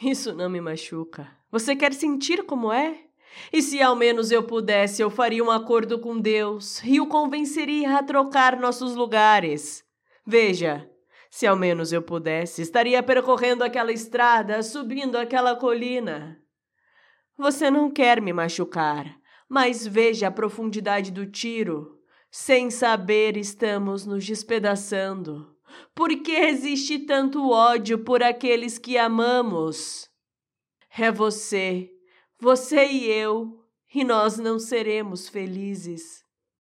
Isso não me machuca. Você quer sentir como é? E se ao menos eu pudesse, eu faria um acordo com Deus e o convenceria a trocar nossos lugares. Veja, se ao menos eu pudesse, estaria percorrendo aquela estrada, subindo aquela colina. Você não quer me machucar, mas veja a profundidade do tiro. Sem saber, estamos nos despedaçando. Por que existe tanto ódio por aqueles que amamos? É você, você e eu, e nós não seremos felizes.